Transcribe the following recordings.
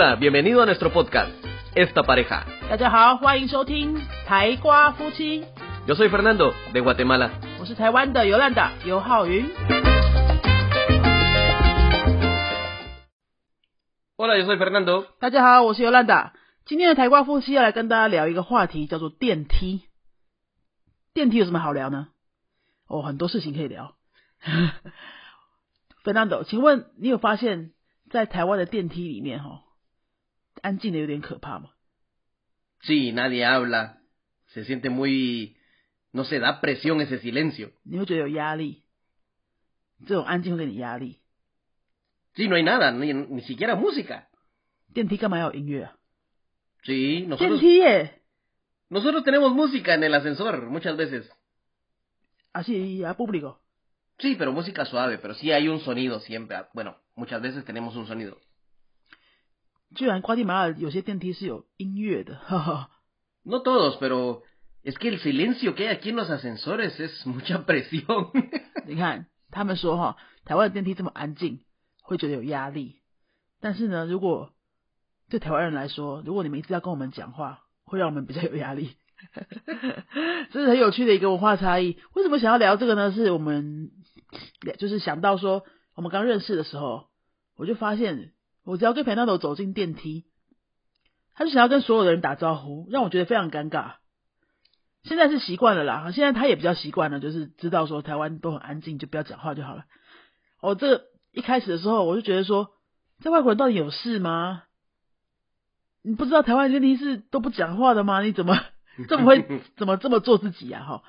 Hola, bienvenido a nuestro podcast, Esta Pareja. 大家好，欢迎收听台瓜夫妻，Yo soy Fernando, de Guatemala. 我是台湾的尤兰达尤浩云。Hola, yo soy Fernando. 大家好，我是尤兰达。今天的台瓜夫妻要来跟大家聊一个话题，叫做电梯。电梯有什么好聊呢？哦，很多事情可以聊。Fernando，请问你有发现，在台湾的电梯里面，哈，安静的有点可怕吗？ Sí, nadie habla. Se siente muy... No se da presión ese silencio. 你会觉得有压力，这种安静会给你压力。 Sí, no hay nada, ni, ni siquiera música. 电梯干嘛要有音乐啊？ Sí, 电 nosotros, 梯耶， nosotros tenemos música en el ascensor muchas veces. 啊是啊，público。 Sí, pero música suave, pero sí hay un sonido siempre. Bueno, muchas veces tenemos un sonido. 居然瓜地马拉有些电梯是有音乐的，哈哈。No todos, pero es que el silencio que hay aquí en los ascensores es mucha presión. 你看，他们说哈，台湾的电梯这么安静，会觉得有压力。但是呢，如果对台湾人来说，如果你们一直要跟我们讲话，会让我们比较有压力。这是很有趣的一个文化差异。为什么想要聊这个呢？是我们就是想到说，我们刚认识的时候，我就发现，我只要跟 Fernando 走进电梯，他就想要跟所有的人打招呼，让我觉得非常尴尬。现在是习惯了啦，现在他也比较习惯了，就是知道说台湾都很安静，就不要讲话就好了。哦，这个一开始的时候，我就觉得说，在外国人到底有事吗？你不知道台湾电梯是都不讲话的吗？你怎么 这么会怎么这么做自己呀、哈，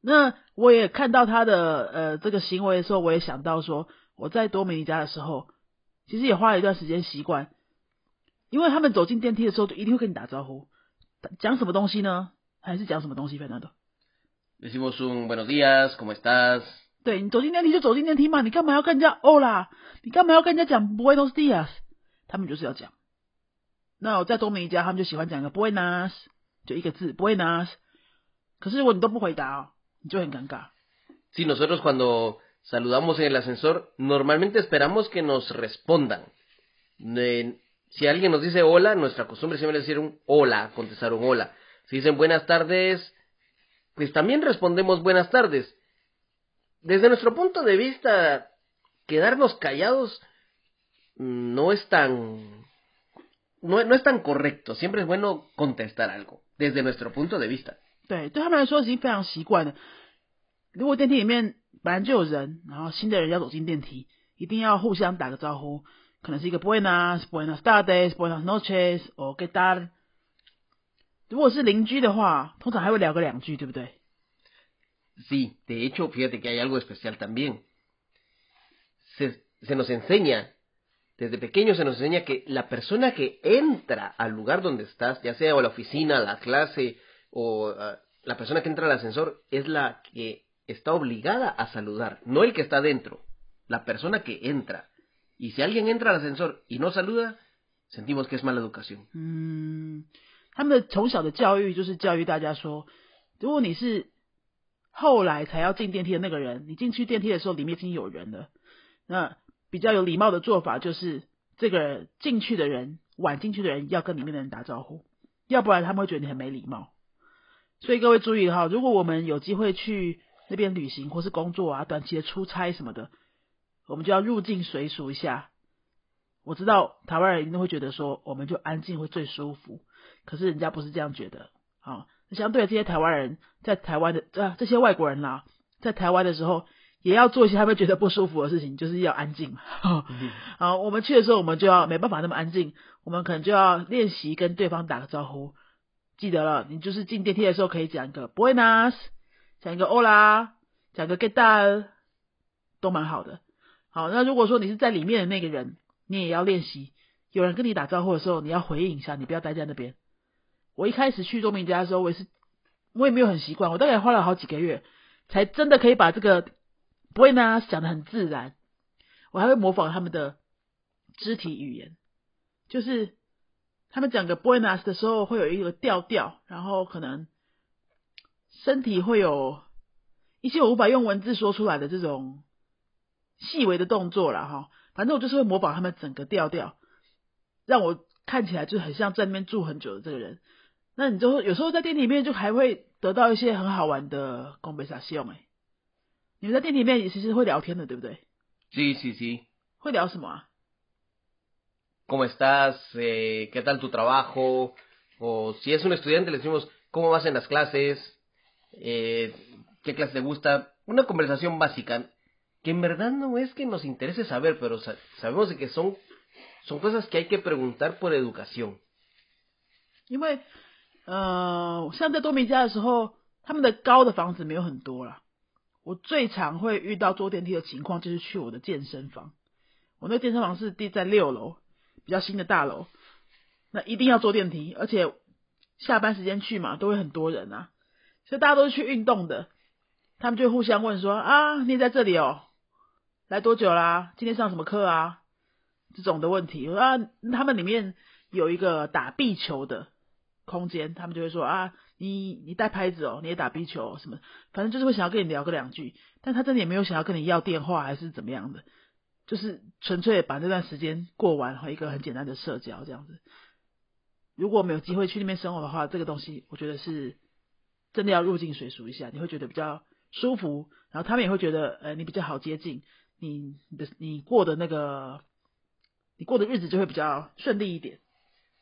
那我也看到他的呃这个行为的时候，我也想到说，我在多米尼加的时候，其实也花了一段时间习惯，因为他们走进电梯的时候，就一定会跟你打招呼，讲什么东西呢？还是讲什么东西，Fernando？Decimos un buenos días, ¿cómo estás? 对你走进电梯就走进电梯嘛，你干嘛要跟人家哦啦？你干嘛要跟人家讲 Buenos días？他们就是要讲。那我在多米尼加，他们就喜欢讲个 Buenas，就一个字 Buenas。可是如果你都不回答哦，你就很尴尬。Sí, nosotros cuando saludamos en el ascensor, normalmente esperamos que nos respondan. Eh, si alguien nos dice hola, nuestra costumbre siempre es decir un hola, contestar un hola. Si dicen buenas tardes, pues también respondemos buenas tardes. Desde nuestro punto de vista, quedarnos callados mm, no es tan no, no es tan correcto. Siempre es bueno contestar algo, desde nuestro punto de vista. 对，对他们来说已经非常习惯了。如果电梯里面 本来就有人，然后新的人要走进电梯，一定要互相打个招呼，可能是一个 Buenas、Buenas tardes、Buenas noches 或 ¿Qué tal？如果是邻居的话，通常还会聊个两句，对不对？ Sí, de hecho, fíjate que hay algo especial también. Se, se nos enseña, desde pequeño se nos enseña que la persona que entra al lugar donde estás, ya sea o la oficina, la clase, o ah, la persona que entra al ascensor, es la que está obligada a saludar, no el que está dentro, la persona que entra. Y si alguien entra al ascensor y no saluda, sentimos que es mala educación. 嗯，他们从小的教育就是教育大家说，如果你是后来才要进电梯的那个人，你进去电梯的时候里面已经有人了，那比较有礼貌的做法就是，这个进去的人晚进去的人要跟里面的人打招呼，要不然他们会觉得你很没礼貌。所以各位注意哈，如果我们有机会去那边旅行或是工作啊，短期的出差什么的，我们就要入境随俗一下。我知道台湾人一定会觉得说，我们就安静会最舒服，可是人家不是这样觉得。啊，相对的这些台湾人在台湾的啊这些外国人啦，在台湾的时候也要做一些他们觉得不舒服的事情，就是要安静嘛。啊，我们去的时候我们就要没办法那么安静，我们可能就要练习跟对方打个招呼。记得了，你就是进电梯的时候可以讲一个 Buenas，讲一个 Hola，讲个 ¿Qué tal，都蛮好的。好，那如果说你是在里面的那个人，你也要练习，有人跟你打招呼的时候，你要回应一下，你不要待在那边。我一开始去多明家的时候，我也是，我也没有很习惯，我大概花了好几个月，才真的可以把这个 Buenas 讲的很自然。我还会模仿他们的肢体语言，就是他们讲个 Buenas 的时候会有一个调调，然后可能身体会有一些我无法用文字说出来的这种细微的动作啦，哈。反正我就是会模仿他们整个调调，让我看起来就很像在那边住很久的这个人，那你就会有时候在电梯里面就还会得到一些很好玩的 conversation 哎。你们在电梯里面也其实会聊天的，对不对？Sí, sí, sí. 会聊什么啊？¿Cómo estás? Eh, ¿Qué tal tu trabajo? O si es un estudiante, le decimos, ¿cómo vas en las clases? Eh, ¿Qué clase te gusta? Una conversación básica que en verdad no es que nos interese saber, pero sa- sabemos de que son, son cosas que hay que preguntar por educación. 因为呃，像在多米加的时候，他们的高的房子没有很多啦。我最常会遇到坐电梯的情况，就是去我的健身房。我那个健身房是地在六楼，比较新的大楼，那一定要坐电梯，而且下班时间去嘛，都会很多人啊，所以大家都是去运动的。他们就会互相问说啊，你也在这里哦，来多久啦？今天上什么课啊？这种的问题。啊，他们里面有一个打壁球的空间，他们就会说啊，你你带拍子哦，你也打壁球、什么，反正就是会想要跟你聊个两句，但他真的也没有想要跟你要电话还是怎么样的，就是纯粹把这段时间过完和一个很简单的社交这样子。如果没有机会去那边生活的话，这个东西我觉得是真的要入境水熟一下，你会觉得比较舒服，然后他们也会觉得呃你比较好接近，你你的你过的那个你过的日子就会比较顺利一点。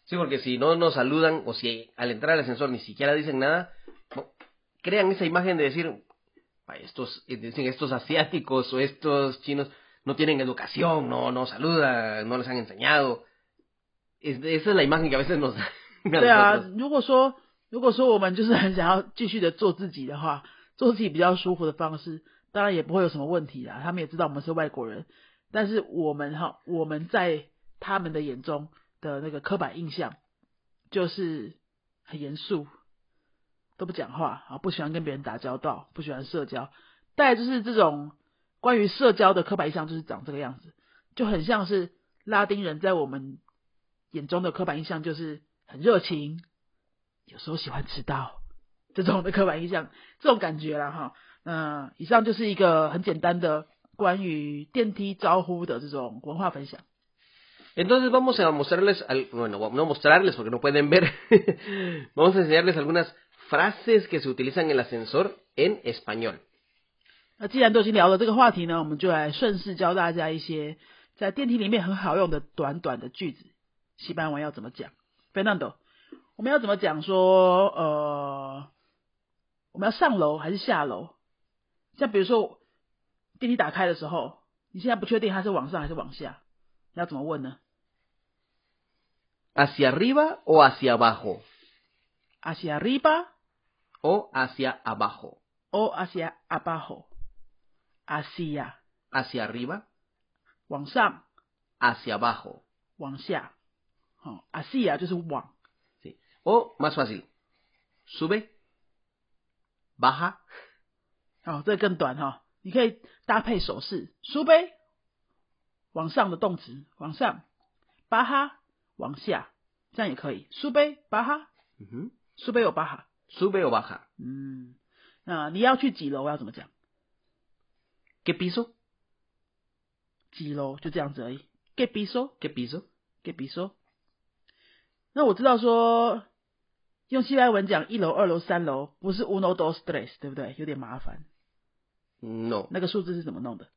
Sí, porque si no nos saludan o si al entrar al ascensor ni siquiera dicen nada, no, crean esa imagen de decir, "Ay, estos, eh, dicen estos asiáticos o estos chinos no tienen educación, no, no saludan, no les han enseñado. Es- esa es la imagen que a veces nos dan. a 对啊 nosotros.，如果说 如果说我们就是很想要继续的做自己的话，做自己比较舒服的方式，当然也不会有什么问题啦。他们也知道我们是外国人，但是我们哈，我们在他们的眼中的那个刻板印象就是很严肃，都不讲话啊，不喜欢跟别人打交道，不喜欢社交。再就是这种关于社交的刻板印象，就是长这个样子，就很像是拉丁人在我们眼中的刻板印象，就是很热情，有时候喜欢迟到，这种的刻板印象，这种感觉啦哈。嗯、以上就是一个很简单的关于电梯招呼的这种文化分享。Entonces vamos a mostrarles, al- bueno, no mostrarles porque no pueden ver, vamos a enseñarles algunas frases que se utilizan en el ascensor en español. 那既然都已经聊了这个话题呢，我们就来顺势教大家一些在电梯里面很好用的短短的句子，西班牙文要怎么讲？Fernando，我们要怎么讲说呃，我们要上楼还是下楼？像比如说电梯打开的时候，你现在不确定它是往上还是往下，你要怎么问呢？¿Hacia arriba o hacia abajo? hacia arriba O hacia abajo. o hacia abajo? hacia Hacia arriba, 往上，hacia abajo. 往下。好、hacia 就是往。¿Sí? O más fácil, sube, baja, 哦，这个更短哈、你可以搭配手势，苏杯，往上的动词，往上，巴哈，往下，这样也可以。苏杯，巴哈，ujú, 苏杯有巴哈。sube o baja. 嗯，那你要去几楼要怎么讲？¿Qué piso? 几楼就这样子而已。¿Qué piso? ¿Qué piso? ¿Qué piso? 那我知道说，用西班牙文讲一楼、二楼、三楼，不是 uno dos tres，对不对？有点麻烦。No. 那个数字是怎么弄的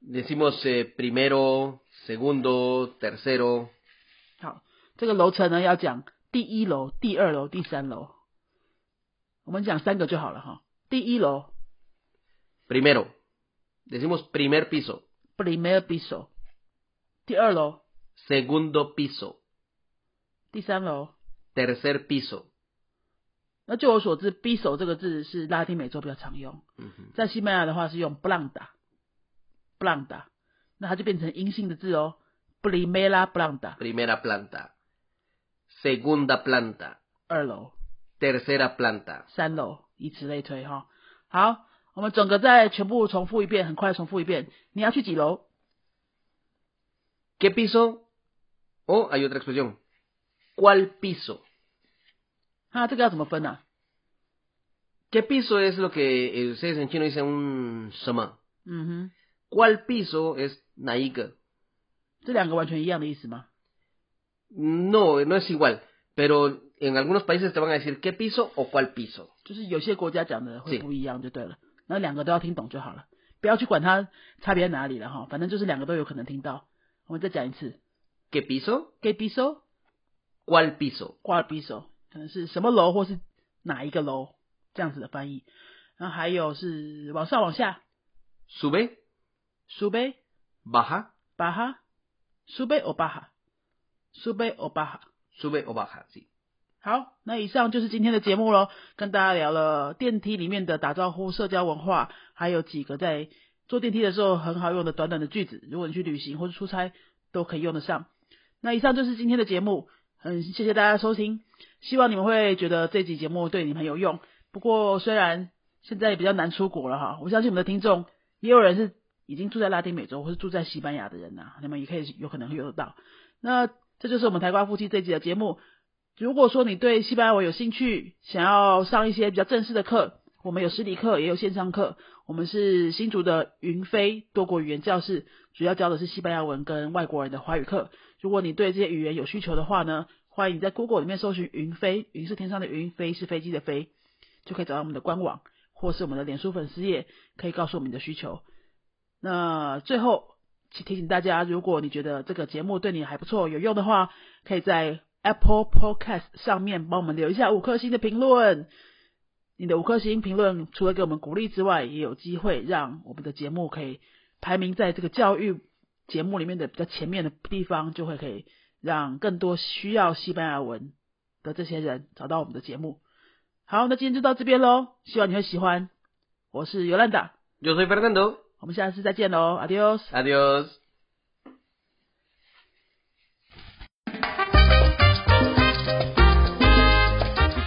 ？Decimos eh, primero, segundo, tercero. 好，这个楼层呢要讲第一楼、第二楼、第三楼。我们讲三个就好了哈。第一楼 Primero. Decimos primer piso. primer piso，第二楼、Segundo piso. 第三楼。Tercer piso. 那据我所知，piso 这个字是拉丁美洲比较常用.在西班牙的话是用 planta，planta，那它就变成阴性的字哦，primera planta，Primera planta. 二楼、Tercera planta. 三楼，以此类推哈。好，我们整个再全部重复一遍，很快重复一遍。你要去几楼？¿Qué piso? Oh, hay otra expresión. ¿Cuál piso? 啊，这个要怎么分呢、啊？¿Qué piso es lo que eh, ustedes en chino dicen un sama? 嗯哼。¿Cuál piso es naiga? 这两个完全一样的意思吗？No, no es igual, pero en algunos países te van a decir qué piso o cuál piso. 就是有些国家讲的会不一样就对了，那两个都要听懂就好了，不要去管它差别在哪里了哈，反正就是两个都有可能听到。我们再讲一次 ¿Qué piso? ¿Qué piso，¿Cuál piso? 挂耳 piso，可能是什么楼或是哪一个楼这样子的翻译。然后还有是往上往下 ¿Sube?，sube ¿Baja? baja sube o baja sube o baja。¿Sube o baja? 好，那以上就是今天的节目喽，跟大家聊了电梯里面的打招呼、社交文化，还有几个在坐电梯的时候很好用的短短的句子，如果你去旅行或者出差都可以用得上。那以上就是今天的节目，很谢谢大家收听，希望你们会觉得这集节目对你们很有用。不过虽然现在比较难出国了哈，我相信我们的听众也有人是已经住在拉丁美洲或是住在西班牙的人呐、你们也可以有可能会用得到。那这就是我们台瓜夫妻这集的节目。如果说你对西班牙文有兴趣，想要上一些比较正式的课，我们有实体课，也有线上课。我们是新竹的云飞多国语言教室，主要教的是西班牙文跟外国人的华语课。如果你对这些语言有需求的话呢，欢迎你在 Google 里面搜寻“云飞”，云是天上的云，飞是飞机的飞，就可以找到我们的官网或是我们的脸书粉丝页，可以告诉我们你的需求。那最后提提醒大家，如果你觉得这个节目对你还不错、有用的话，可以在 Apple Podcast 上面帮我们留一下五颗星的评论。你的五颗星评论除了给我们鼓励之外，也有机会让我们的节目可以排名在这个教育节目里面的比较前面的地方，就会可以让更多需要西班牙文的这些人找到我们的节目。好，那今天就到这边喽，希望你会喜欢。我是尤兰达，Yo soy Fernando. 我们下次再见喽，Adios。Adiós.